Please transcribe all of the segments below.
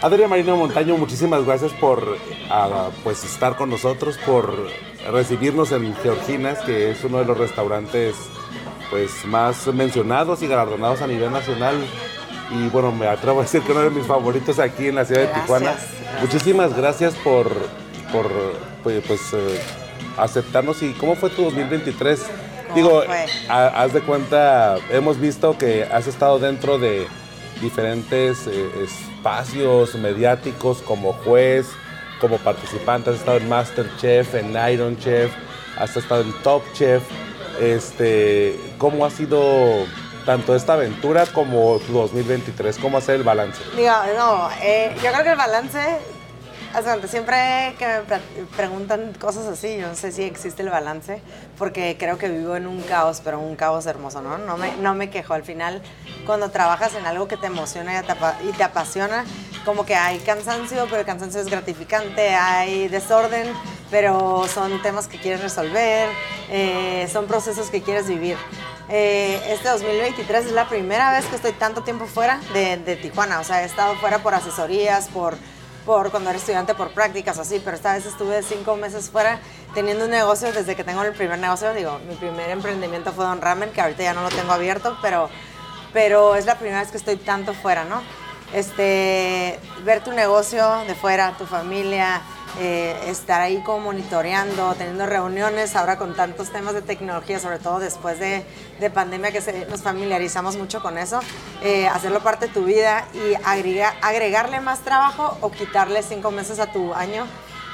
Adriana Marina Montaño, muchísimas gracias por ah, pues estar con nosotros, por recibirnos en Georginas, que es uno de los restaurantes pues más mencionados y galardonados a nivel nacional. Y bueno, me atrevo a decir que uno de mis favoritos aquí en la ciudad de Tijuana. Muchísimas gracias por, por pues, pues eh, aceptarnos. ¿Y cómo fue tu 2023? Digo, haz de cuenta, hemos visto que has estado dentro de diferentes eh, espacios mediáticos como juez, como participante, has estado en Masterchef, en Iron Chef, has estado en Top Chef. Este, ¿Cómo ha sido tanto esta aventura como tu 2023? ¿Cómo hacer el balance? No, eh, yo creo que el balance siempre que me preguntan cosas así, yo no sé si existe el balance, porque creo que vivo en un caos, pero un caos hermoso, ¿no? No me, no me quejo. Al final, cuando trabajas en algo que te emociona y te, apasiona, como que hay cansancio, pero el cansancio es gratificante, hay desorden, pero son temas que quieres resolver, eh, son procesos que quieres vivir. Eh, este 2023 es la primera vez que estoy tanto tiempo fuera de, de Tijuana, o sea, he estado fuera por asesorías, por por cuando era estudiante, por prácticas así, pero esta vez estuve cinco meses fuera teniendo un negocio desde que tengo el primer negocio. Digo, mi primer emprendimiento fue Don Ramen, que ahorita ya no lo tengo abierto, pero, pero es la primera vez que estoy tanto fuera, ¿no? Este, ver tu negocio de fuera, tu familia, eh, estar ahí como monitoreando, teniendo reuniones, ahora con tantos temas de tecnología, sobre todo después de, de pandemia que nos familiarizamos mucho con eso, eh, hacerlo parte de tu vida y agregarle más trabajo o quitarle cinco meses a tu año.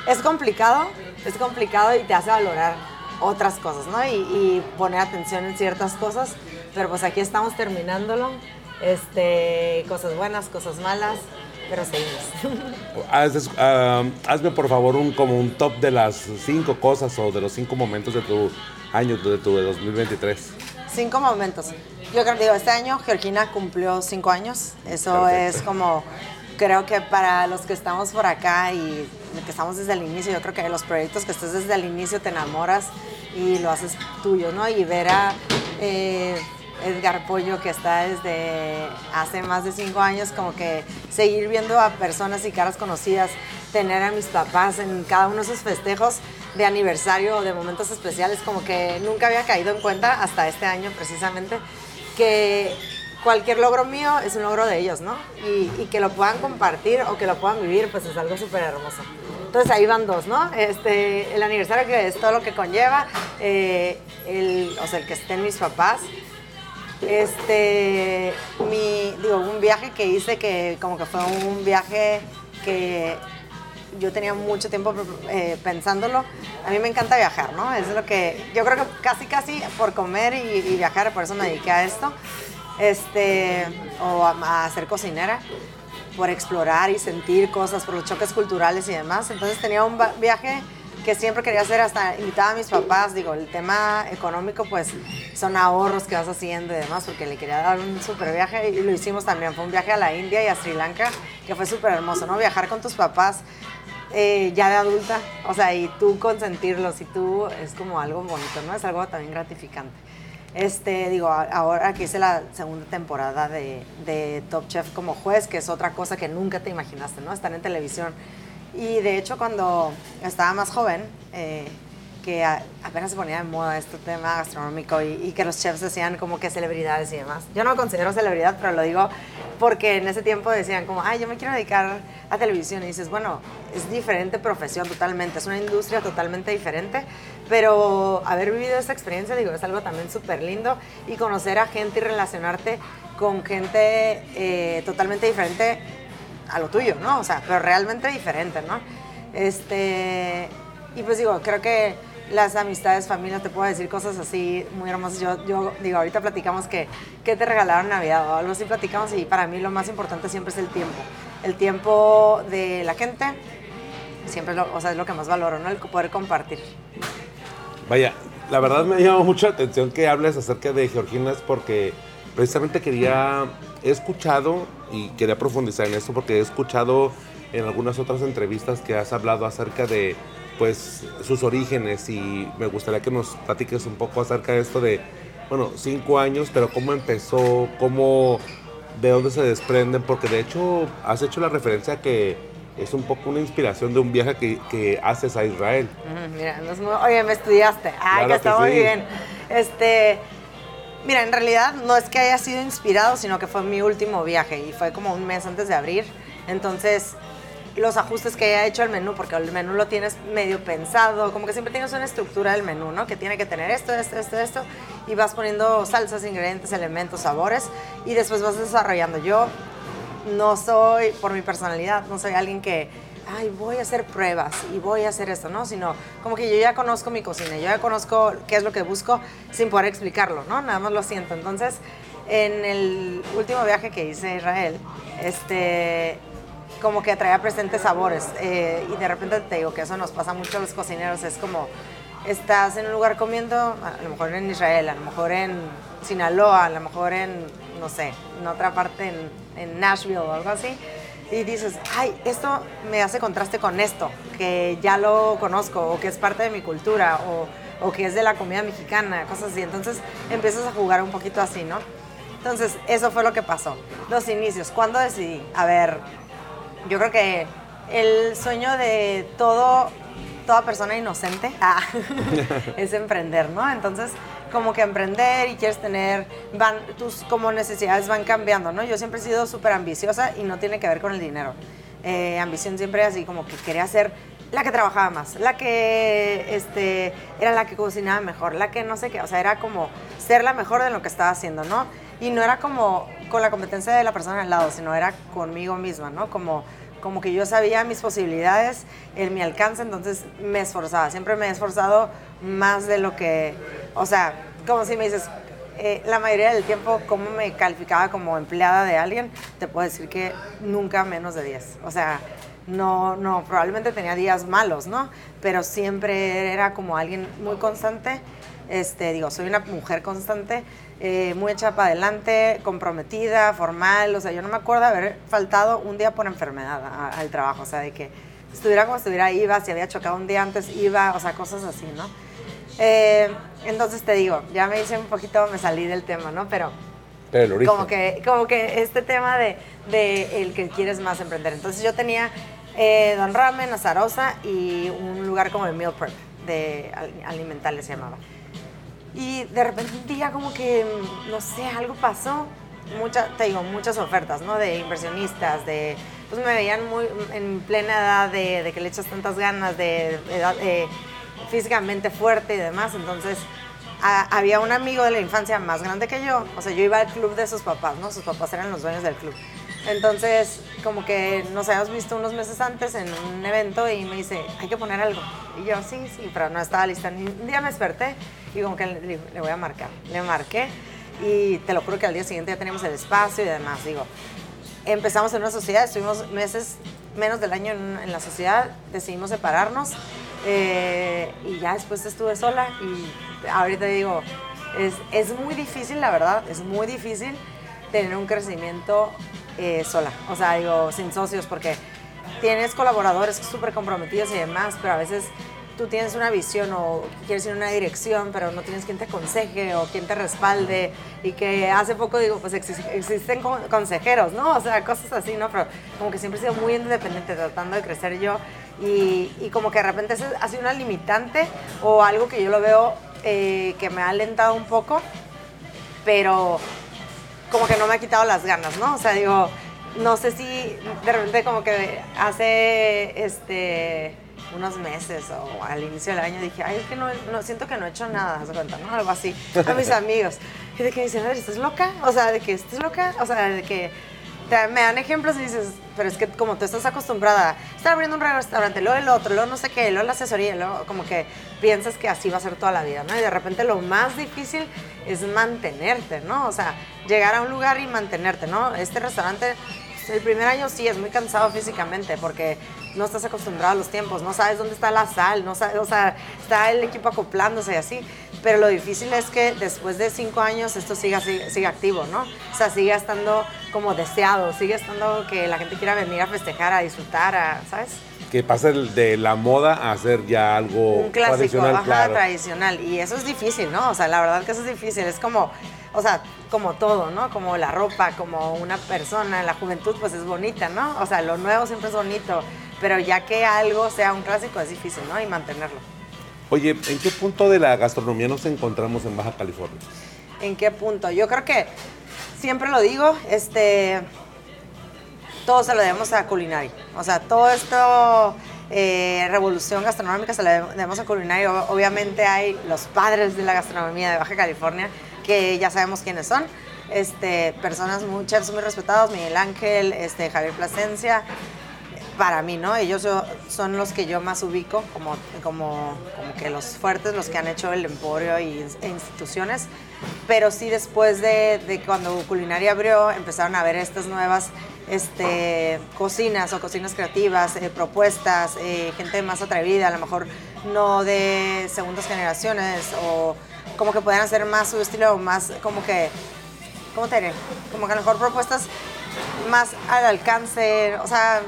Es complicado, es complicado y te hace valorar otras cosas, ¿no? Y, y poner atención en ciertas cosas, pero pues aquí estamos terminándolo, este, cosas buenas, cosas malas pero seguimos. hazme por favor un como un top de las cinco cosas o de los cinco momentos de tu año, de tu 2023. Cinco momentos. Yo creo, digo, este año Georgina cumplió cinco años. Eso es como, creo que para los que estamos por acá y que estamos desde el inicio, yo creo que los proyectos que estés desde el inicio te enamoras y lo haces tuyo, ¿no? Y ver a... Eh, Edgar Pollo, que está desde hace más de cinco años, como que seguir viendo a personas y caras conocidas, tener a mis papás en cada uno de esos festejos de aniversario o de momentos especiales, como que nunca había caído en cuenta hasta este año precisamente, que cualquier logro mío es un logro de ellos, ¿no? Y, que lo puedan compartir o que lo puedan vivir, pues es algo súper hermoso. Entonces ahí van dos, ¿no? Este, el aniversario que es todo lo que conlleva, eh, el, o sea, el que estén mis papás, este, mi, digo, un viaje que hice que como que fue un viaje que yo tenía mucho tiempo eh, pensándolo. A mí me encanta viajar, ¿no? Es lo que yo creo que casi, casi por comer y, viajar, por eso me dediqué a esto. Este, o a, a, ser cocinera, por explorar y sentir cosas, por los choques culturales y demás. Entonces tenía un viaje que siempre quería hacer, hasta invitaba a mis papás, digo, el tema económico pues son ahorros que vas haciendo y demás, porque le quería dar un súper viaje y lo hicimos también, fue un viaje a la India y a Sri Lanka, que fue súper hermoso, ¿no? Viajar con tus papás eh, ya de adulta, o sea, y tú consentirlos y tú es como algo bonito, ¿no? Es algo también gratificante. Este, digo, ahora que hice la segunda temporada de, de Top Chef como juez, que es otra cosa que nunca te imaginaste, ¿no? Estar en televisión y de hecho cuando estaba más joven, eh, que apenas se ponía de moda este tema gastronómico y, que los chefs decían como que celebridades y demás. Yo no me considero celebridad, pero lo digo porque en ese tiempo decían como, ay, yo me quiero dedicar a televisión. Y dices, bueno, es diferente profesión totalmente, es una industria totalmente diferente, pero haber vivido esa experiencia, digo, es algo también súper lindo y conocer a gente y relacionarte con gente eh, totalmente diferente a lo tuyo, ¿no? O sea, pero realmente diferente, ¿no? Este, y pues digo, creo que las amistades, familias, te puedo decir cosas así muy hermosas. Yo, yo digo, ahorita platicamos que, que te regalaron Navidad o algo así platicamos y para mí lo más importante siempre es el tiempo. El tiempo de la gente, siempre lo, o sea, es lo que más valoro, ¿no? El poder compartir. Vaya, la verdad me llama mucho la atención que hables acerca de Georginas porque precisamente quería, he escuchado y quería profundizar en esto porque he escuchado en algunas otras entrevistas que has hablado acerca de pues sus orígenes y me gustaría que nos platiques un poco acerca de esto de, bueno, cinco años, pero cómo empezó, cómo, de dónde se desprenden, porque de hecho has hecho la referencia que es un poco una inspiración de un viaje que, que haces a Israel. mira, oye, me estudiaste. Ay, que está muy bien. Este, mira, en realidad no es que haya sido inspirado, sino que fue mi último viaje y fue como un mes antes de abrir. Entonces, los ajustes que haya hecho el menú, porque el menú lo tienes medio pensado, como que siempre tienes una estructura del menú, ¿no? Que tiene que tener esto, esto, esto, esto, y vas poniendo salsas, ingredientes, elementos, sabores, y después vas desarrollando. Yo no soy, por mi personalidad, no soy alguien que, ay, voy a hacer pruebas y voy a hacer esto, ¿no? Sino como que yo ya conozco mi cocina, yo ya conozco qué es lo que busco sin poder explicarlo, ¿no? Nada más lo siento. Entonces, en el último viaje que hice a Israel, este como que traía presentes sabores. Eh, y de repente te digo que eso nos pasa mucho a los cocineros. Es como, estás en un lugar comiendo, a lo mejor en Israel, a lo mejor en Sinaloa, a lo mejor en, no sé, en otra parte, en, en Nashville o algo así. Y dices, ay, esto me hace contraste con esto, que ya lo conozco, o que es parte de mi cultura, o, o que es de la comida mexicana, cosas así. Entonces empiezas a jugar un poquito así, ¿no? Entonces, eso fue lo que pasó. Los inicios. ¿Cuándo decidí? A ver, yo creo que el sueño de todo, toda persona inocente ah, es emprender, ¿no? Entonces, como que emprender y quieres tener, tus como necesidades van cambiando, ¿no? Yo siempre he sido súper ambiciosa y no tiene que ver con el dinero. Eh, ambición siempre así como que quería ser la que trabajaba más, la que este, era la que cocinaba mejor, la que no sé qué, o sea, era como ser la mejor de lo que estaba haciendo, ¿no? Y no era como con la competencia de la persona al lado, sino era conmigo misma, ¿no? Como, como que yo sabía mis posibilidades, en mi alcance, entonces me esforzaba. Siempre me he esforzado más de lo que, o sea, como si me dices, eh, la mayoría del tiempo, cómo me calificaba como empleada de alguien, te puedo decir que nunca menos de 10. O sea, no, no, probablemente tenía días malos, ¿no? Pero siempre era como alguien muy constante. Este, digo, soy una mujer constante, eh, muy hecha para adelante, comprometida, formal, o sea, yo no me acuerdo haber faltado un día por enfermedad al trabajo, o sea, de que estuviera como estuviera, iba, si había chocado un día antes, iba, o sea, cosas así, ¿no? Eh, entonces te digo, ya me hice un poquito, me salí del tema, ¿no? Pero, como que, como que este tema de, de, el que quieres más emprender. Entonces yo tenía eh, Don Ramen, Azarosa y un lugar como de meal prep, de alimentales se llamaba. Y de repente un día como que, no sé, algo pasó. Mucha, te digo, muchas ofertas, ¿no? De inversionistas, de... Pues me veían muy en plena edad de, que le echas tantas ganas, de, edad, físicamente fuerte y demás. Entonces, había un amigo de la infancia más grande que yo. O sea, yo iba al club de sus papás, ¿no? Sus papás eran los dueños del club. Entonces, como que nos habíamos visto unos meses antes en un evento y me dice, hay que poner algo. Y yo, sí, sí, pero no estaba lista. Un día me desperté y como que le, le voy a marcar. Le marqué y te lo juro que al día siguiente ya teníamos el espacio y demás. Digo, empezamos en una sociedad, estuvimos meses, menos del año en, la sociedad, decidimos separarnos eh, y ya después estuve sola y ahorita digo, es, es muy difícil, la verdad, es muy difícil tener un crecimiento eh, sola, o sea, digo, sin socios, porque tienes colaboradores súper comprometidos y demás, pero a veces tú tienes una visión o quieres ir en una dirección, pero no tienes quien te aconseje o quien te respalde. Y que hace poco digo, pues existen consejeros, ¿no? O sea, cosas así, ¿no? Pero como que siempre he sido muy independiente tratando de crecer yo. Y, y como que de repente ha sido una limitante o algo que yo lo veo eh, que me ha alentado un poco, pero como que no me ha quitado las ganas, ¿no? O sea, digo, no sé si de repente como que hace este unos meses o al inicio del año dije, ay, es que no, no siento que no he hecho nada, ¿se cuenta? ¿no? Algo así, a mis amigos. Y de que me dicen, a ver, ¿estás loca? O sea, de que estás loca, o sea, de que me dan ejemplos y dices, pero es que como tú estás acostumbrada a estar abriendo un restaurante, luego el otro, luego no sé qué, luego la asesoría, luego como que piensas que así va a ser toda la vida, ¿no? Y de repente lo más difícil es mantenerte, ¿no? O sea, llegar a un lugar y mantenerte, ¿no? Este restaurante, el primer año sí es muy cansado físicamente porque no estás acostumbrado a los tiempos, no sabes dónde está la sal, no sabes, o sea, está el equipo acoplándose y así. Pero lo difícil es que después de cinco años esto siga, siga, activo, ¿no? O sea, siga estando como deseado, sigue estando que la gente quiera venir a festejar, a disfrutar, a, ¿sabes? Que pase de la moda a ser ya algo Un clásico, tradicional. tradicional. Y eso es difícil, ¿no? O sea, la verdad que eso es difícil. Es como o sea, como todo, ¿no? Como la ropa, como una persona, la juventud pues es bonita, ¿no? O sea, lo nuevo siempre es bonito, pero ya que algo sea un clásico es difícil, ¿no? Y mantenerlo. Oye, ¿en qué punto de la gastronomía nos encontramos en Baja California? ¿En qué punto? Yo creo que siempre lo digo, este, todo se lo debemos a culinaria. O sea, todo esto, eh, revolución gastronómica se lo debemos a culinaria. Obviamente hay los padres de la gastronomía de Baja California, que ya sabemos quiénes son. Este, personas muy chefs muy respetados, Miguel Ángel, este, Javier Plasencia, para mí, ¿no? Ellos son los que yo más ubico como, como, como que los fuertes, los que han hecho el emporio y, e instituciones. Pero sí después de, de, cuando Culinaria abrió, empezaron a ver estas nuevas este, cocinas o cocinas creativas, eh, propuestas, eh, gente más atrevida, a lo mejor no de segundas generaciones o como que puedan hacer más su estilo, más como que, ¿cómo te diré? Como que a lo mejor propuestas más al alcance, o sea,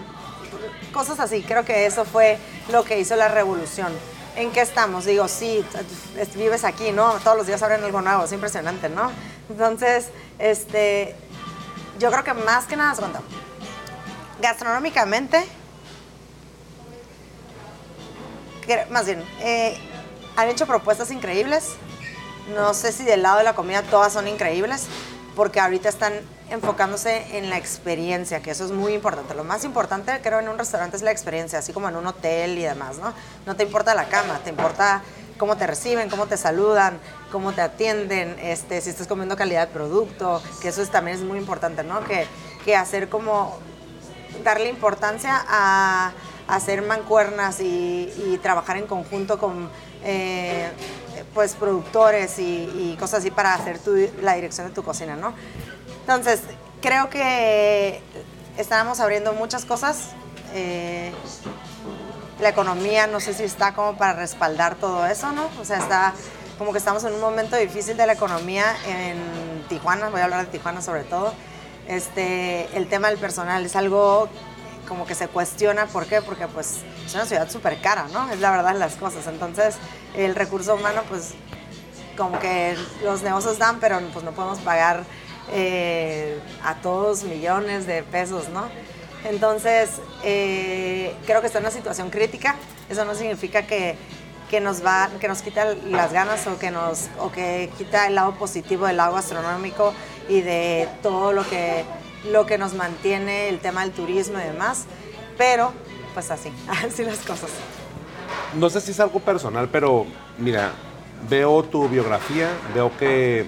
cosas así. Creo que eso fue lo que hizo la revolución. ¿En qué estamos? Digo, sí, vives aquí, ¿no? Todos los días abren algo nuevo, es impresionante, ¿no? Entonces, este, yo creo que más que nada, cuenta, gastronómicamente, más bien, eh, han hecho propuestas increíbles. No sé si del lado de la comida todas son increíbles, porque ahorita están enfocándose en la experiencia, que eso es muy importante. Lo más importante, creo, en un restaurante es la experiencia, así como en un hotel y demás, ¿no? No te importa la cama, te importa cómo te reciben, cómo te saludan, cómo te atienden, este, si estás comiendo calidad de producto, que eso también es muy importante, ¿no? Que, que hacer como, darle importancia a, hacer mancuernas y, trabajar en conjunto con eh, pues productores y, cosas así para hacer la dirección de tu cocina, ¿no? Entonces, creo que estábamos abriendo muchas cosas. Eh, la economía no sé si está como para respaldar todo eso, ¿no? O sea, está como que estamos en un momento difícil de la economía en Tijuana, voy a hablar de Tijuana sobre todo. Este, el tema del personal es algo como que se cuestiona, ¿por qué? Porque pues es una ciudad súper cara, ¿no? Es la verdad las cosas. Entonces, el recurso humano, pues como que los negocios dan, pero pues no podemos pagar eh, a todos millones de pesos, ¿no? Entonces, eh, creo que está en una situación crítica. Eso no significa que, nos va, que nos quita las ganas o que nos, o que quita el lado positivo del lado gastronómico y de todo lo que, lo que nos mantiene el tema del turismo y demás. Pero, pues así, así las cosas. No sé si es algo personal, pero mira, veo tu biografía, veo que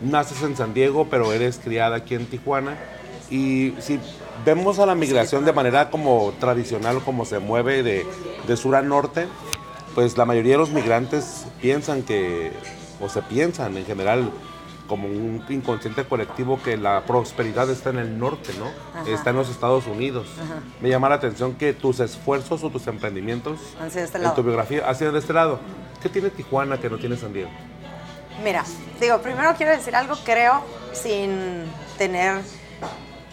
naces en San Diego, pero eres criada aquí en Tijuana. Y si vemos a la migración de manera como tradicional, como se mueve de, de sur a norte, pues la mayoría de los migrantes piensan que, o se piensan en general, como un inconsciente colectivo que la prosperidad está en el norte, ¿no? Está en los Estados Unidos. Me llama la atención que tus esfuerzos o tus emprendimientos este en tu biografía han sido de este lado. ¿Qué tiene Tijuana que no tiene San Diego? Mira, digo, primero quiero decir algo, creo, sin tener,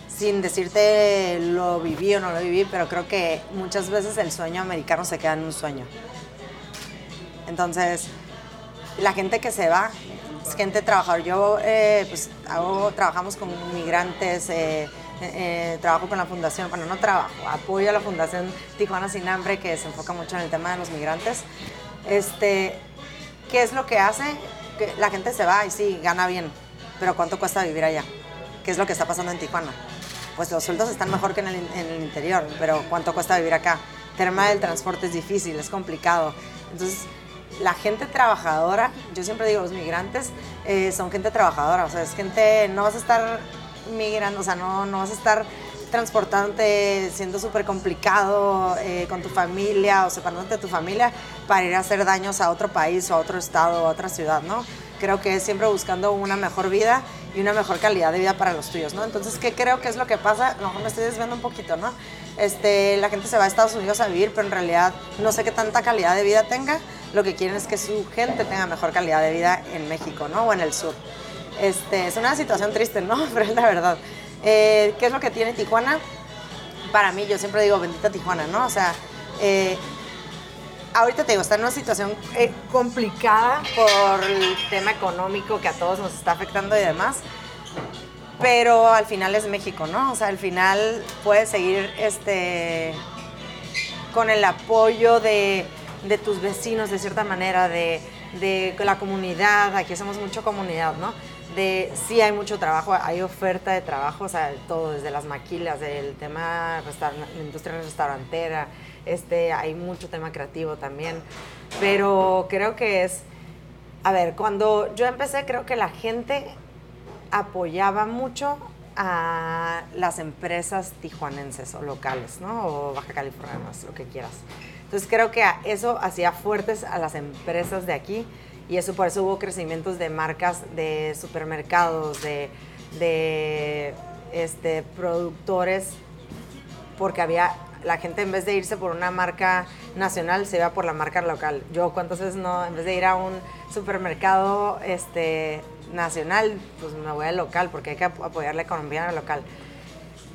sin decirte lo viví o no lo viví, pero creo que muchas veces el sueño americano se queda en un sueño. Entonces, la gente que se va es gente trabajadora. Yo, eh, pues, hago, trabajamos con inmigrantes, eh, eh, trabajo con la fundación, bueno, no trabajo, apoyo a la fundación Tijuana Sin Hambre, que se enfoca mucho en el tema de los migrantes. Este, ¿Qué es lo que hace? La gente se va y sí, gana bien, pero ¿cuánto cuesta vivir allá? ¿Qué es lo que está pasando en Tijuana? Pues los sueldos están mejor que en el, interior, pero ¿cuánto cuesta vivir acá? Tema del transporte es difícil, es complicado. Entonces, la gente trabajadora, yo siempre digo, los migrantes eh, son gente trabajadora, o sea, es gente, no vas a estar migrando, o sea, no, no vas a estar transportándote siendo súper complicado eh, con tu familia o separándote de tu familia para ir a hacer daños a otro país o a otro estado o a otra ciudad, ¿no? Creo que es siempre buscando una mejor vida y una mejor calidad de vida para los tuyos, ¿no? Entonces, ¿qué creo que es lo que pasa? A lo mejor me estoy desviando un poquito, ¿no? Este, la gente se va a Estados Unidos a vivir, pero en realidad no sé qué tanta calidad de vida tenga. Lo que quieren es que su gente tenga mejor calidad de vida en México, ¿no? O en el sur. Este, es una situación triste, ¿no? Pero es la verdad. Eh, ¿Qué es lo que tiene Tijuana? Para mí, yo siempre digo, bendita Tijuana, ¿no? O sea, eh, ahorita te digo, está en una situación eh, complicada por el tema económico que a todos nos está afectando y demás. Pero al final es México, ¿no? O sea, al final puedes seguir este, con el apoyo de, de tus vecinos de cierta manera, de, de la comunidad. Aquí somos mucho comunidad, ¿no? De sí hay mucho trabajo, hay oferta de trabajo, o sea, todo desde las maquilas, del tema la industria restaurantera, este, hay mucho tema creativo también, pero creo que es, a ver, cuando yo empecé creo que la gente apoyaba mucho a las empresas tijuanenses o locales, ¿no? O baja californianas, lo que quieras. Entonces creo que eso hacía fuertes a las empresas de aquí y eso por eso hubo crecimientos de marcas de supermercados, de, de este, productores, porque había la gente en vez de irse por una marca nacional se iba por la marca local. Yo cuántas veces no, en vez de ir a un supermercado este, nacional, pues me voy al local porque hay que apoyar la economía local.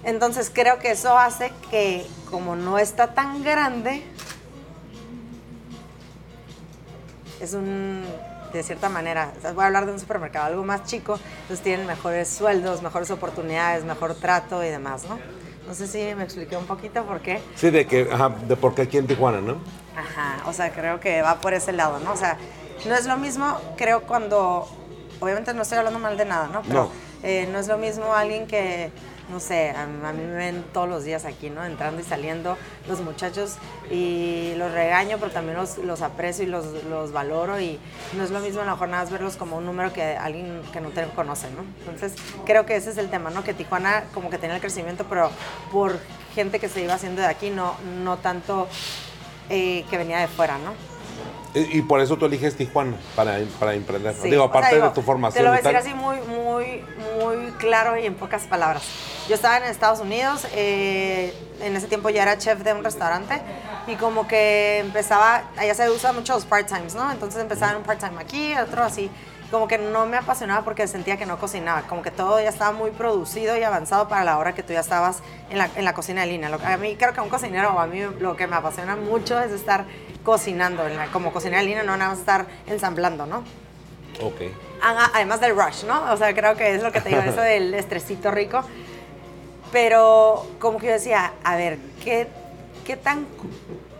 Entonces creo que eso hace que como no está tan grande, es un, de cierta manera, voy a hablar de un supermercado, algo más chico, entonces tienen mejores sueldos, mejores oportunidades, mejor trato y demás, ¿no? No sé si me expliqué un poquito por qué. Sí, de que, ajá, de por qué aquí en Tijuana, ¿no? Ajá, o sea, creo que va por ese lado, ¿no? O sea, no es lo mismo, creo, cuando, obviamente no estoy hablando mal de nada, ¿no? Pero no, eh, no es lo mismo alguien que no sé, a, mí me ven todos los días aquí, ¿no? Entrando y saliendo los muchachos y los regaño, pero también los, los aprecio y los, los, valoro y no es lo mismo en la jornada verlos como un número que alguien que no te conoce, ¿no? Entonces, creo que ese es el tema, ¿no? Que Tijuana como que tenía el crecimiento, pero por gente que se iba haciendo de aquí, no, no tanto eh, que venía de fuera, ¿no? Y, por eso tú eliges Tijuana para, para emprender. Digo, aparte de tu formación. Te lo voy a decir así muy, muy, muy claro y en pocas palabras. Yo estaba en Estados Unidos, eh, en ese tiempo ya era chef de un restaurante y como que empezaba, allá se usa mucho los part-times, ¿no? Entonces empezaba un part-time aquí, otro así. Como que no me apasionaba porque sentía que no cocinaba, como que todo ya estaba muy producido y avanzado para la hora que tú ya estabas en la, en la cocina de línea. a mí creo que a un cocinero, a mí lo que me apasiona mucho es estar cocinando, en la, como cocinera de línea, no nada más estar ensamblando, ¿no? Ok. Además del rush, ¿no? O sea, creo que es lo que te digo, eso del estresito rico. Pero como que yo decía, a ver, ¿qué, qué tan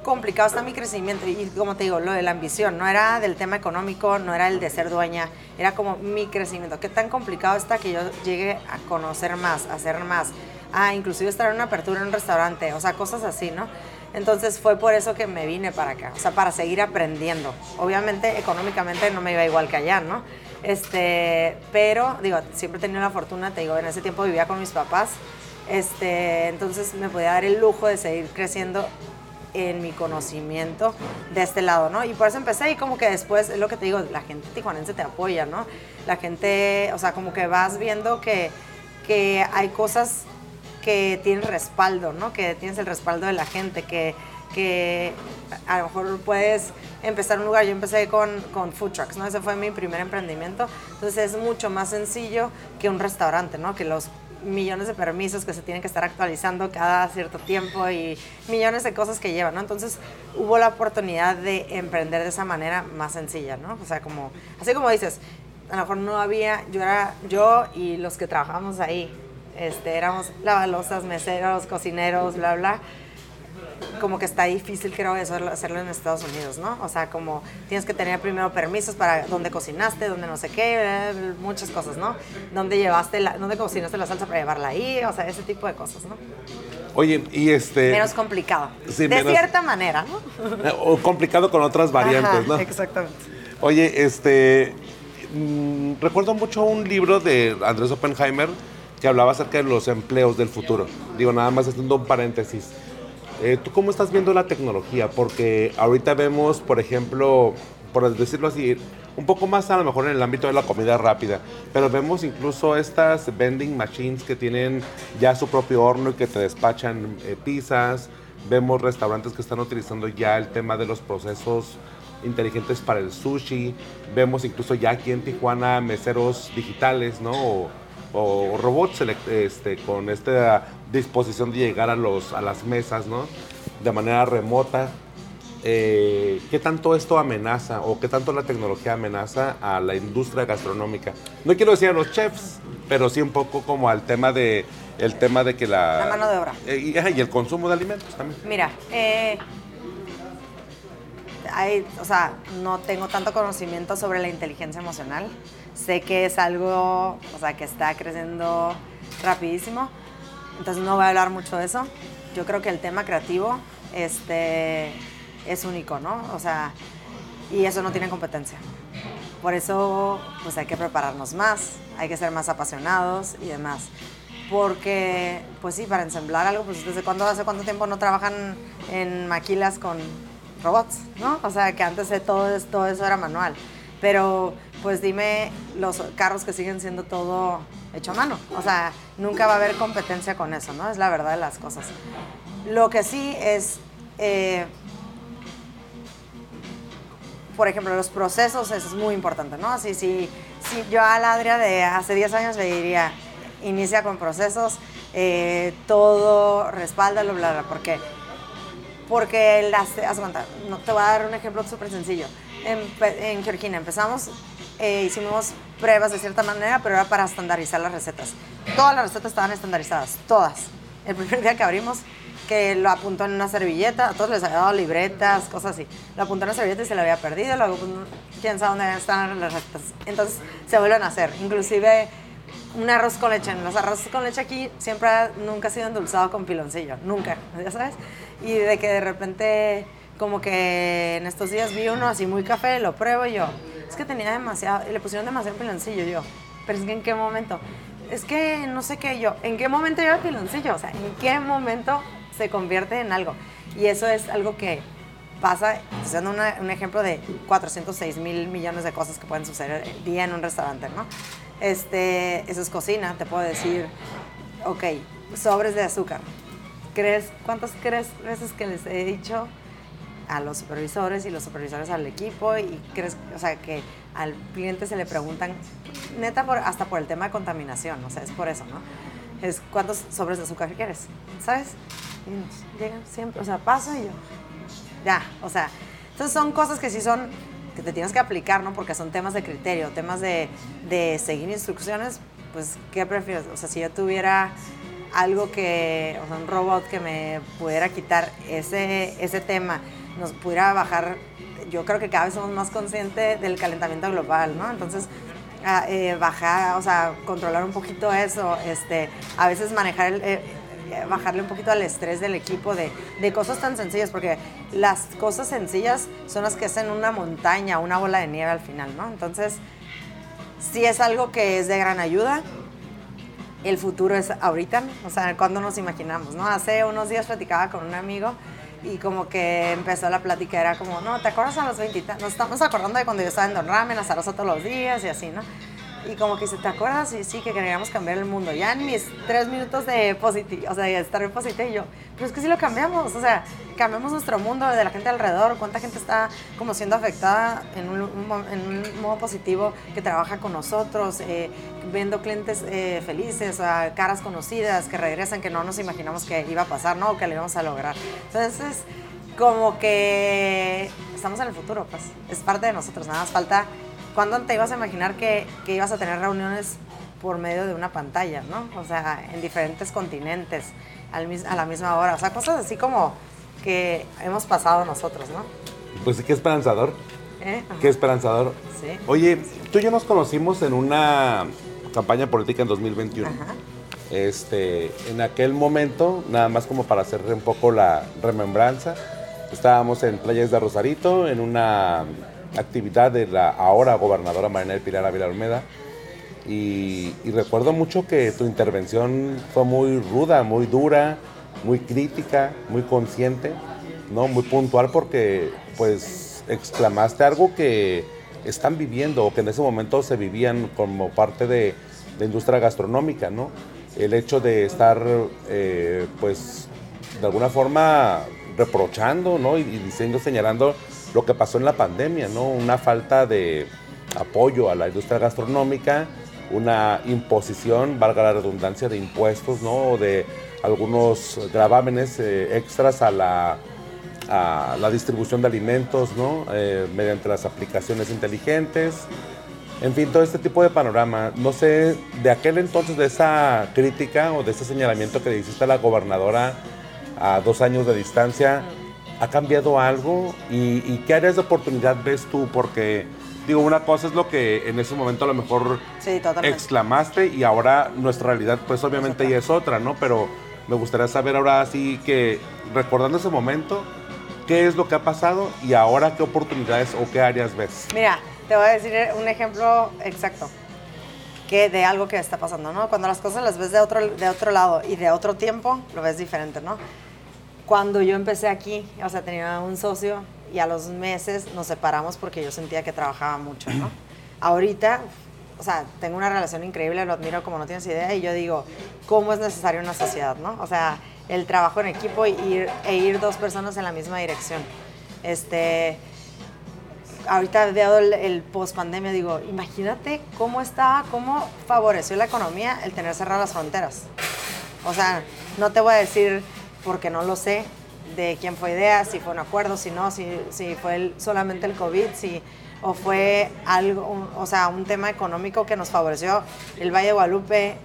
complicado está mi crecimiento? Y como te digo, lo de la ambición, no era del tema económico, no era el de ser dueña, era como mi crecimiento. ¿Qué tan complicado está que yo llegue a conocer más, a hacer más? A inclusive estar en una apertura en un restaurante, o sea, cosas así, ¿no? Entonces fue por eso que me vine para acá, o sea, para seguir aprendiendo. Obviamente económicamente no me iba igual que allá, ¿no? Este, pero digo, siempre he tenido la fortuna, te digo, en ese tiempo vivía con mis papás, este, entonces me podía dar el lujo de seguir creciendo en mi conocimiento de este lado, ¿no? Y por eso empecé y como que después, es lo que te digo, la gente tijuanense te apoya, ¿no? La gente, o sea, como que vas viendo que, que hay cosas que tienes respaldo, ¿no? Que tienes el respaldo de la gente, que, que a lo mejor puedes empezar un lugar. Yo empecé con, con food trucks, ¿no? Ese fue mi primer emprendimiento. Entonces es mucho más sencillo que un restaurante, ¿no? Que los millones de permisos que se tienen que estar actualizando cada cierto tiempo y millones de cosas que llevan, ¿no? Entonces hubo la oportunidad de emprender de esa manera más sencilla, ¿no? O sea, como, así como dices, a lo mejor no había, yo era yo y los que trabajamos ahí, este, éramos lavalosas, meseros, cocineros, bla, bla. Como que está difícil, creo, eso, hacerlo en Estados Unidos, ¿no? O sea, como tienes que tener primero permisos para dónde cocinaste, dónde no sé qué, muchas cosas, ¿no? Dónde llevaste, la, dónde cocinaste la salsa para llevarla ahí, o sea, ese tipo de cosas, ¿no? Oye, y este... Menos complicado. de cierta manera, ¿no? O complicado con otras variantes, ¿no? Exactamente. Oye, este... Mm, recuerdo mucho un libro de Andrés Oppenheimer que hablaba acerca de los empleos del futuro. Digo, nada más haciendo un paréntesis. Eh, ¿Tú cómo estás viendo la tecnología? Porque ahorita vemos, por ejemplo, por decirlo así, un poco más a lo mejor en el ámbito de la comida rápida, pero vemos incluso estas vending machines que tienen ya su propio horno y que te despachan eh, pizzas. Vemos restaurantes que están utilizando ya el tema de los procesos inteligentes para el sushi. Vemos incluso ya aquí en Tijuana meseros digitales, ¿no? Robots este, con esta disposición de llegar a, los, a las mesas, ¿no? De manera remota. eh, ¿qué tanto esto amenaza o qué tanto la tecnología amenaza a la industria gastronómica? No quiero decir a los chefs, pero sí un poco como al tema de el tema de que la... La mano de obra. Eh, y, el consumo de alimentos también. Mira, eh, hay, o sea, no tengo tanto conocimiento sobre la inteligencia emocional. Sé que es algo, o sea, que está creciendo rapidísimo. Entonces no voy a hablar mucho de eso. Yo creo que el tema creativo este, es único, ¿no? O sea, y eso no tiene competencia. Por eso, pues hay que prepararnos más, hay que ser más apasionados y demás. Porque, pues sí, para ensamblar algo, pues desde cuándo, hace cuánto tiempo no trabajan en maquilas con robots, ¿no? O sea, que antes de todo, todo eso era manual. Pero, pues dime los carros que siguen siendo todo hecho a mano. O sea, nunca va a haber competencia con eso, ¿no? Es la verdad de las cosas. Lo que sí es, eh, por ejemplo, los procesos eso es muy importante, ¿no? Si, si, si yo a la Adria de hace 10 años le diría, inicia con procesos, eh, todo, respáldalo, bla, bla, porque porque las, haz cuenta, no, te voy a dar un ejemplo súper sencillo. En, en empezamos, eh, hicimos pruebas de cierta manera, pero era para estandarizar las recetas. Todas las recetas estaban estandarizadas, todas. El primer día que abrimos, que lo apuntó en una servilleta, a todos les había dado libretas, cosas así. Lo apuntó en una servilleta y se le había perdido, luego pues, quién sabe dónde están las recetas. Entonces se vuelven a hacer. Inclusive un arroz con leche. Los arroces con leche aquí siempre nunca ha sido endulzado con piloncillo, nunca, ya sabes. Y de que de repente, como que en estos días vi uno así muy café, lo pruebo y yo, es que tenía demasiado, le pusieron demasiado piloncillo yo. Pero es que en qué momento, es que no sé qué yo, ¿en qué momento lleva piloncillo? O sea, ¿en qué momento se convierte en algo? Y eso es algo que pasa, estoy dando una- un ejemplo de 406 mil millones de cosas que pueden suceder el día en un restaurante, ¿no? Este, eso es cocina, te puedo decir, ok, sobres de azúcar. ¿Crees, ¿Cuántas crees, veces que les he dicho a los supervisores y los supervisores al equipo y crees, o sea, que al cliente se le preguntan, neta, por, hasta por el tema de contaminación, o sea, es por eso, ¿no? Es cuántos sobres de azúcar quieres, ¿sabes? Y llegan siempre, o sea, paso y yo, ya, o sea, entonces son cosas que sí son, que te tienes que aplicar, ¿no? Porque son temas de criterio, temas de, de seguir instrucciones, pues, ¿qué prefieres? O sea, si yo tuviera algo que, o sea, un robot que me pudiera quitar ese, ese tema, nos pudiera bajar, yo creo que cada vez somos más conscientes del calentamiento global, ¿no? Entonces, a- eh, bajar, o sea, controlar un poquito eso, este, a veces manejar el... eh, eh, bajarle un poquito al estrés del equipo de, de cosas tan sencillas, porque las cosas sencillas son las que hacen una montaña, una bola de nieve al final, ¿no? Entonces, sí es algo que es de gran ayuda. El futuro es ahorita, o sea, cuando nos imaginamos, ¿no? Hace unos días platicaba con un amigo y como que empezó la plática, era como, no, ¿te acuerdas a los 20? y ta- Nos estamos acordando de cuando yo estaba en Don Ramen, a Zarosa todos los días y así, ¿no? Y como que dice, ¿te acuerdas? Y sí, que queríamos cambiar el mundo. Ya en mis tres minutos de positivo, o sea, de estar en positivo, y yo, pero es que sí lo cambiamos, o sea, cambiamos nuestro mundo de la gente alrededor, cuánta gente está como siendo afectada en un, un en un modo positivo, que trabaja con nosotros, eh, viendo clientes eh, felices, sea, caras conocidas que regresan, que no nos imaginamos que iba a pasar, ¿no? O que lo íbamos a lograr. Entonces, como que estamos en el futuro, pues, es parte de nosotros, nada más falta ¿Cuándo te ibas a imaginar que, que ibas a tener reuniones por medio de una pantalla, ¿no? O sea, en diferentes continentes, al a la misma hora. O sea, cosas así como que hemos pasado nosotros, ¿no? Pues qué esperanzador. ¿Eh? Qué esperanzador. Sí. Oye, tú y yo nos conocimos en una campaña política en 2021. Ajá. Este, en aquel momento, nada más como para hacer un poco la remembranza, estábamos en Playas de Rosarito, en una actividad de la ahora gobernadora Marina del Pilar Ávila Olmeda, y, y recuerdo mucho que tu intervención fue muy ruda, muy dura, muy crítica, muy consciente, ¿no? muy puntual porque pues exclamaste algo que están viviendo o que en ese momento se vivían como parte de la industria gastronómica, ¿no? El hecho de estar eh, pues de alguna forma reprochando, ¿no? Y, y diciendo, señalando lo que pasó en la pandemia, ¿no? Una falta de apoyo a la industria gastronómica, una imposición, valga la redundancia, de impuestos, ¿no? De algunos gravámenes eh, extras a la, a la distribución de alimentos, ¿no? Eh, mediante las aplicaciones inteligentes. En fin, todo este tipo de panorama. No sé, de aquel entonces, de esa crítica o de ese señalamiento que le hiciste a la gobernadora a dos años de distancia, ¿ha cambiado algo? ¿Y, qué áreas de oportunidad ves tú? Porque, digo, una cosa es lo que en ese momento a lo mejor exclamaste y ahora nuestra realidad, pues obviamente ya es otra, ¿no? Pero me gustaría saber ahora sí que, recordando ese momento, qué es lo que ha pasado y ahora qué oportunidades o qué áreas ves. Mira, te voy a decir un ejemplo exacto que de algo que está pasando, ¿no? Cuando las cosas las ves de otro, de otro lado y de otro tiempo, lo ves diferente, ¿no? Cuando yo empecé aquí, o sea, tenía un socio y a los meses nos separamos porque yo sentía que trabajaba mucho, ¿no? Ahorita, o sea, tengo una relación increíble, lo admiro como no tienes idea y yo digo, ¿cómo es necesario una sociedad, no? O sea, el trabajo en equipo y ir, e ir dos personas en la misma dirección. Este, ahorita veo el, el post pandemia, digo, imagínate cómo estaba, cómo favoreció la economía el tener cerradas las fronteras. O sea, no te voy a decir porque no lo sé de quién fue idea, si fue un acuerdo, si no, si, si fue solamente el COVID, si o fue algo, o sea, un tema económico que nos favoreció el Valle de Guadalupe,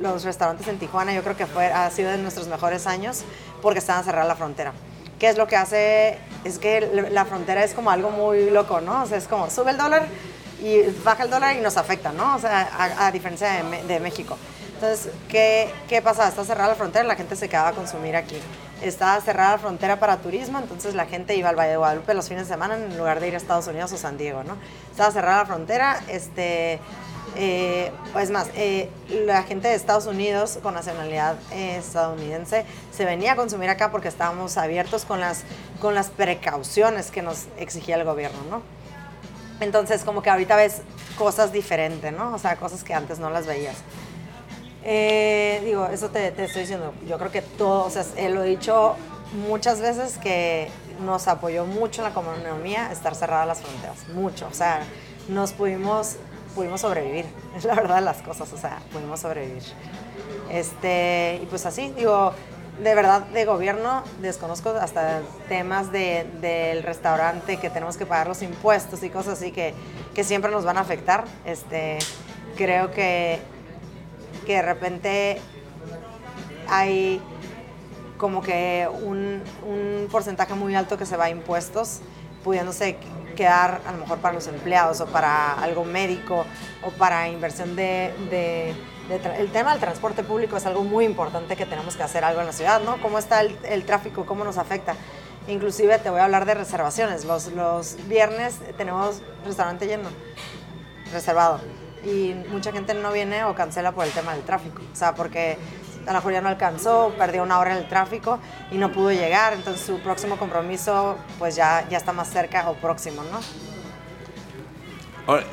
los restaurantes en Tijuana, yo creo que fue, ha sido de nuestros mejores años porque estaban cerrada la frontera. ¿Qué es lo que hace? Es que la frontera es como algo muy loco, ¿no? O sea, es como sube el dólar y baja el dólar y nos afecta, ¿no? O sea, a, diferencia de, de México. Entonces, ¿qué, ¿qué pasa? Está cerrada la frontera, la gente se quedaba a consumir aquí. Estaba cerrada la frontera para turismo, entonces la gente iba al Valle de Guadalupe los fines de semana en lugar de ir a Estados Unidos o San Diego, ¿no? Estaba cerrada la frontera, este... Eh, es más, eh, la gente de Estados Unidos con nacionalidad estadounidense se venía a consumir acá porque estábamos abiertos con las, con las precauciones que nos exigía el gobierno, ¿no? Entonces, como que ahorita ves cosas diferentes, ¿no? O sea, cosas que antes no las veías. Eh, digo, eso te, estoy diciendo. Yo creo que todo, o sea, lo he dicho muchas veces que nos apoyó mucho en la economía estar cerradas las fronteras, mucho. O sea, nos pudimos, pudimos sobrevivir, es la verdad las cosas, o sea, pudimos sobrevivir. Este, y pues así, digo, de verdad de gobierno desconozco hasta temas de, del restaurante que tenemos que pagar los impuestos y cosas así que, que siempre nos van a afectar. Este, creo que que de repente hay como que un, porcentaje muy alto que se va a impuestos, pudiéndose quedar a lo mejor para los empleados o para algo médico o para inversión de, el tema del transporte público es algo muy importante que tenemos que hacer algo en la ciudad, ¿no? ¿Cómo está el, tráfico? ¿Cómo nos afecta? Inclusive te voy a hablar de reservaciones. Los, los viernes tenemos restaurante lleno, reservado y mucha gente no viene o cancela por el tema del tráfico. O sea, porque a mejor ya no alcanzó, perdió una hora en el tráfico y no pudo llegar, entonces su próximo compromiso pues ya, ya está más cerca o próximo, ¿no?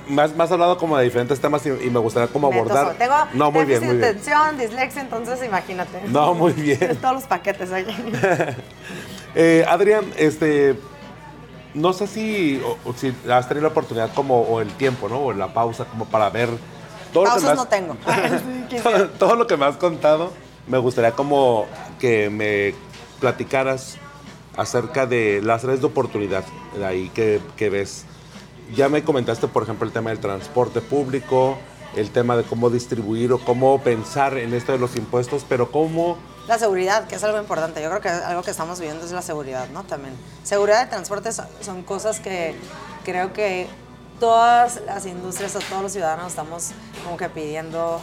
más, más hablado como de diferentes temas y, me gustaría como abordar. Tengo no, muy bien, muy bien. dislexia, entonces imagínate. No, muy bien. Todos los paquetes ahí. eh, Adrián, este, no sé si, si has tenido la oportunidad como, o el tiempo, ¿no? O la pausa como para ver todo lo que no tengo. todo, lo que me has contado, me gustaría como que me platicaras acerca de las redes de oportunidad de ahí que, que ves. Ya me comentaste, por ejemplo, el tema del transporte público, el tema de cómo distribuir o cómo pensar en esto de los impuestos, pero cómo la seguridad, que es algo importante. Yo creo que algo que estamos viviendo es la seguridad, ¿no? También. Seguridad de transporte son cosas que creo que todas las industrias o todos los ciudadanos estamos como que pidiendo,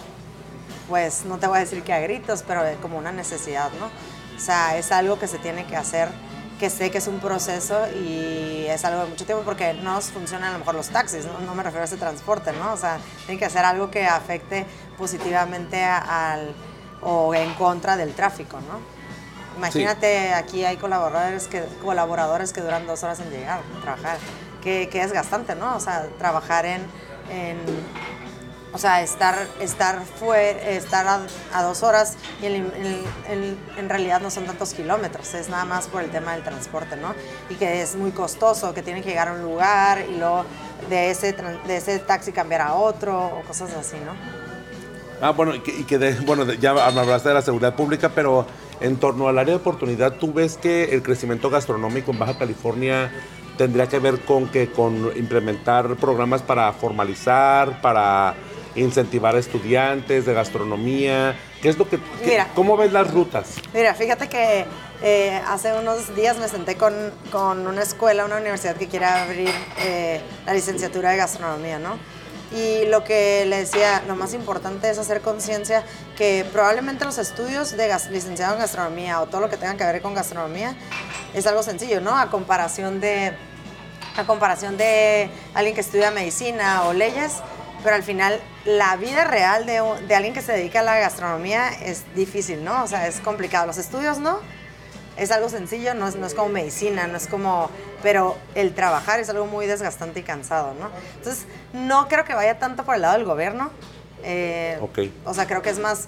pues no te voy a decir que a gritos, pero como una necesidad, ¿no? O sea, es algo que se tiene que hacer, que sé que es un proceso y es algo de mucho tiempo porque no funcionan a lo mejor los taxis, no, no me refiero a ese transporte, ¿no? O sea, tiene que hacer algo que afecte positivamente al o en contra del tráfico, ¿no? Imagínate, aquí hay colaboradores que, colaboradores que duran dos horas en llegar a trabajar, que, que es gastante, ¿no? O sea, trabajar en, o sea, estar, estar, fue, estar a, dos horas y en, realidad no son tantos kilómetros, es nada más por el tema del transporte, ¿no? Y que es muy costoso, que tienen que llegar a un lugar y luego de ese, de ese taxi cambiar a otro o cosas así, ¿no? Ah, bueno, y que, bueno, ya hablaste de la seguridad pública, pero En torno al área de oportunidad, ¿tú ves que el crecimiento gastronómico en Baja California tendría que ver con que con implementar programas para formalizar, para incentivar a estudiantes de gastronomía? ¿Qué es lo que, cómo ves las rutas? Mira, fíjate que eh, hace unos días me senté con, con, una escuela, una universidad que quiere abrir eh, la licenciatura de gastronomía, ¿no? Y lo que le decía, lo más importante es hacer conciencia que probablemente los estudios de licenciado en gastronomía o todo lo que tenga que ver con gastronomía es algo sencillo, ¿no? A comparación de, a comparación de alguien que estudia medicina o leyes, pero al final la vida real de, de, alguien que se dedica a la gastronomía es difícil, ¿no? O sea, es complicado. Los estudios, ¿no? Es algo sencillo, no es, no es como medicina, no es como... Pero el trabajar es algo muy desgastante y cansado, ¿no? Entonces, no creo que vaya tanto por el lado del gobierno. Eh, O sea, creo que es más...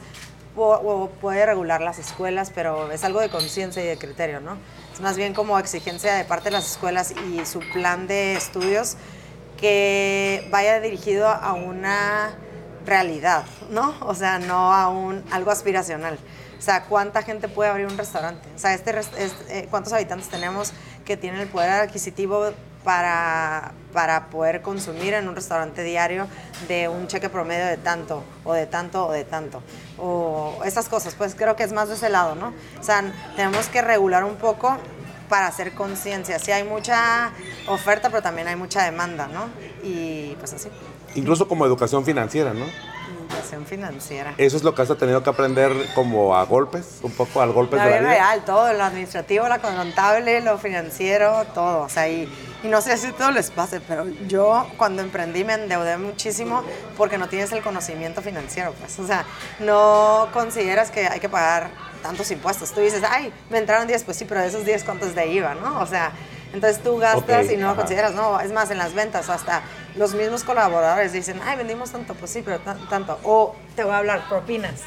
O, puede regular las escuelas, pero es algo de conciencia y de criterio, ¿no? Es más bien como exigencia de parte de las escuelas y su plan de estudios que vaya dirigido a una realidad, ¿no? O sea, no a un algo aspiracional. O sea, ¿cuánta gente puede abrir un restaurante? O sea, este, eh, ¿cuántos habitantes tenemos que tienen el poder adquisitivo para, para poder consumir en un restaurante diario de un cheque promedio de tanto, o de tanto, o de tanto? O esas cosas, pues creo que es más de ese lado, ¿no? O sea, tenemos que regular un poco para hacer conciencia. Sí hay mucha oferta, pero también hay mucha demanda, ¿no? Y pues así. Incluso como educación financiera, ¿no? Educación financiera. Eso es lo que has tenido que aprender como a golpes, un poco al golpe de la vida. real, todo, lo administrativo, lo contable, lo financiero, todo. O sea, y, y no sé si todo les pase, pero yo cuando emprendí me endeudé muchísimo porque no tienes el conocimiento financiero, pues. O sea, no consideras que hay que pagar tantos impuestos. Tú dices, ay, me entraron 10, pues sí, pero de esos 10 cuántos de IVA, ¿no? O sea, entonces tú gastas y no consideras, no, es más, en las ventas, hasta los mismos colaboradores dicen, ay, vendimos tanto, pues sí, pero tanto. O te voy a hablar, propinas,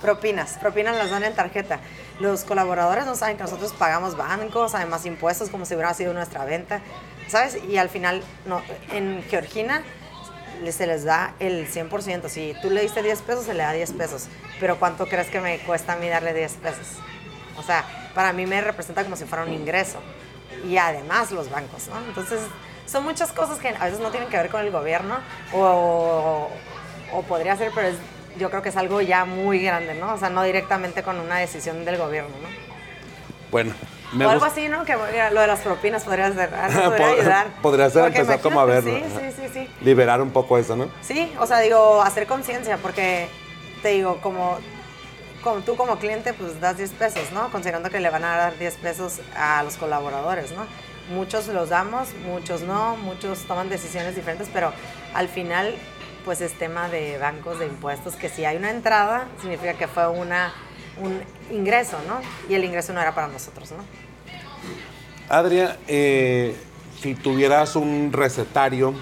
propinas, propinas las dan en tarjeta. Los colaboradores no saben que nosotros pagamos bancos, además impuestos, como si hubiera sido nuestra venta, ¿sabes? Y al final, no, en Georgina se les da el 100%. Si tú le diste 10 pesos, se le da 10 pesos. Pero ¿cuánto crees que me cuesta a mí darle 10 pesos? O sea, para mí me representa como si fuera un ingreso. Y además los bancos, ¿no? Entonces, son muchas cosas que a veces no tienen que ver con el gobierno o, o podría ser, pero yo creo que es algo ya muy grande, ¿no? O sea, no directamente con una decisión del gobierno, ¿no? Bueno, o algo así, ¿no? Que lo de las propinas podría ser, podría ayudar. Podría ser empezar como a ver, sí, sí, sí, sí. liberar un poco eso, ¿no? Sí, o sea, digo, hacer conciencia, porque te digo, como, como tú como cliente, pues das 10 pesos, ¿no? Considerando que le van a dar 10 pesos a los colaboradores, ¿no? Muchos los damos, muchos no, muchos toman decisiones diferentes, pero al final, pues es tema de bancos, de impuestos, que si hay una entrada, significa que fue una un ingreso, ¿no? Y el ingreso no era para nosotros, ¿no? Adria, eh, si tuvieras un recetario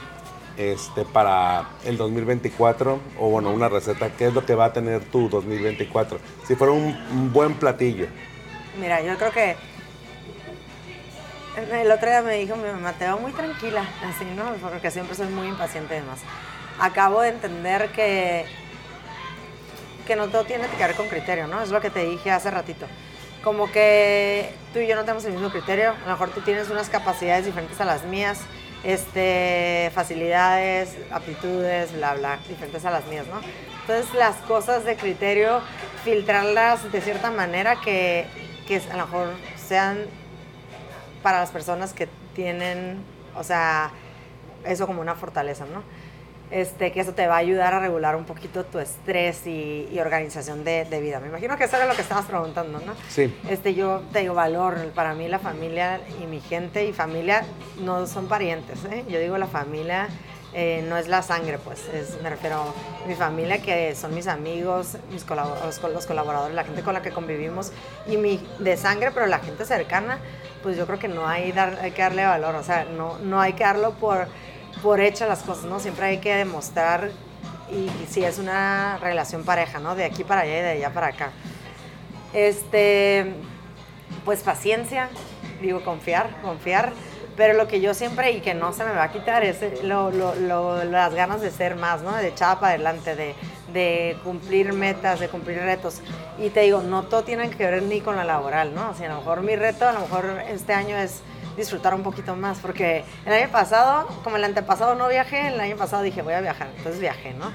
este, para el 2024, o bueno, una receta, ¿qué es lo que va a tener tu 2024? Si fuera un, buen platillo. Mira, yo creo que el otro día me dijo mi mamá, te veo muy tranquila, así, ¿no? Porque siempre soy muy impaciente además. Acabo de entender que que no todo tiene que ver con criterio, ¿no? Es lo que te dije hace ratito. Como que tú y yo no tenemos el mismo criterio, a lo mejor tú tienes unas capacidades diferentes a las mías, este, facilidades, aptitudes, bla, bla, diferentes a las mías, ¿no? Entonces las cosas de criterio, filtrarlas de cierta manera que, que a lo mejor sean para las personas que tienen, o sea, eso como una fortaleza, ¿no? Este, que eso te va a ayudar a regular un poquito tu estrés y, organización de, vida. Me imagino que eso era lo que estabas preguntando, ¿no? Sí. Este, yo te digo valor, para mí la familia y mi gente y familia no son parientes, ¿eh? Yo digo la familia eh, no es la sangre, pues, me refiero a mi familia que son mis amigos, mis colaboradores, los colaboradores, la gente con la que convivimos y mi de sangre, pero la gente cercana, pues yo creo que no hay, dar, hay que darle valor, o sea, no, no hay que darlo por por hecho las cosas, ¿no? Siempre hay que demostrar y, si es una relación pareja, ¿no? De aquí para allá y de allá para acá. Este, pues paciencia, digo confiar, confiar, pero lo que yo siempre y que no se me va a quitar es las ganas de ser más, ¿no? De echada para adelante, de, cumplir metas, de cumplir retos. Y te digo, no todo tiene que ver ni con la laboral, ¿no? O a lo mejor mi reto, a lo mejor este año es disfrutar un poquito más, porque el año pasado, como el antepasado no viajé, el año pasado dije voy a viajar, entonces viajé, ¿no?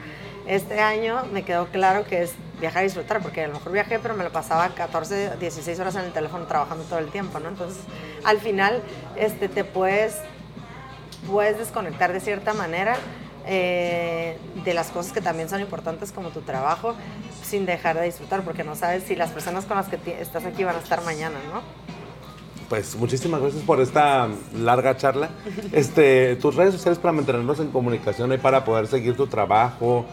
Este año me quedó claro que es viajar y disfrutar, porque a lo mejor viajé, pero me lo pasaba 14, 16 horas en el teléfono trabajando todo el tiempo, ¿no? Entonces, al final, este, te puedes, puedes desconectar de cierta manera eh, de las cosas que también son importantes como tu trabajo, sin dejar de disfrutar, porque no sabes si las personas con las que estás aquí van a estar mañana, ¿no? Pues muchísimas gracias por esta larga charla. Este, tus redes sociales para mantenernos en comunicación y para poder seguir tu trabajo,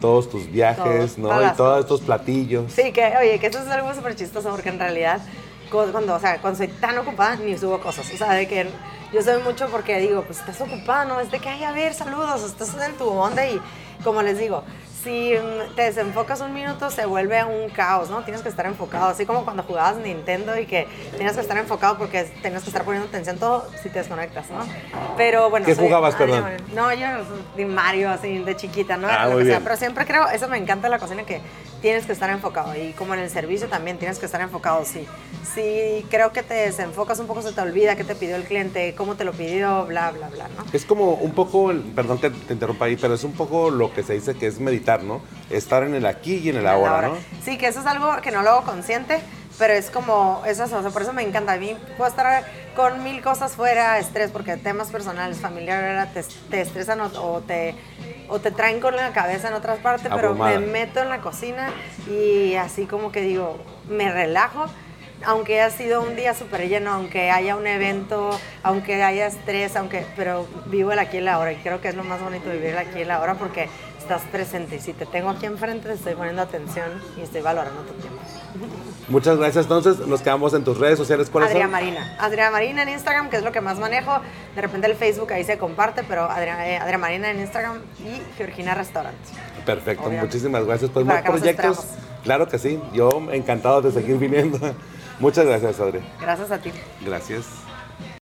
todos tus viajes, ¿no? Y todos estos platillos. Sí, que, oye, que eso es algo súper chistoso porque en realidad, cuando, o sea, cuando soy tan ocupada, ni subo cosas. O sea, de que yo soy mucho porque digo, pues estás ocupada, ¿no? Es de que, ay, a ver, saludos, estás en tu onda y, como les digo, si te desenfocas un minuto se vuelve un caos, ¿no? Tienes que estar enfocado, así como cuando jugabas Nintendo y que tienes que estar enfocado porque tienes que estar poniendo atención todo si te desconectas, ¿no? Pero bueno. ¿Qué jugabas, perdón? No, yo de Mario, así, de chiquita, ¿no? Ah, muy bien. pero siempre creo, eso me encanta la cocina, que tienes que estar enfocado y como en el servicio también tienes que estar enfocado, sí. Sí, creo que te desenfocas un poco, se te olvida qué te pidió el cliente, cómo te lo pidió, bla, bla, bla, ¿no? Es como un poco, perdón que te interrumpa ahí, pero es un poco lo que se dice que es meditar, ¿no? Estar en el aquí y en el ahora, ¿no? Sí, que eso es algo que no lo hago consciente, pero es como, eso, o sea, por eso me encanta. A mí puedo estar con mil cosas fuera, estrés, porque temas personales, familiares, te, estresan o, te, o te traen con la cabeza en otras partes, pero me meto en la cocina y así como que digo, me relajo aunque haya sido un día súper lleno, aunque haya un evento, aunque haya estrés, aunque, pero vivo el aquí y el ahora y creo que es lo más bonito vivir el aquí y el ahora porque estás presente y si te tengo aquí enfrente te estoy poniendo atención y estoy valorando tu tiempo. Muchas gracias. Entonces, nos quedamos en tus redes sociales. ¿Cuáles Adriana Marina. Adriana Marina en Instagram, que es lo que más manejo. De repente el Facebook ahí se comparte, pero Adriana, eh, Marina en Instagram y Georgina Restaurant. Perfecto, muchísimas gracias. Pues más proyectos. Claro que sí. Yo encantado de seguir viniendo. Muchas gracias, Adri. Gracias a ti. Gracias.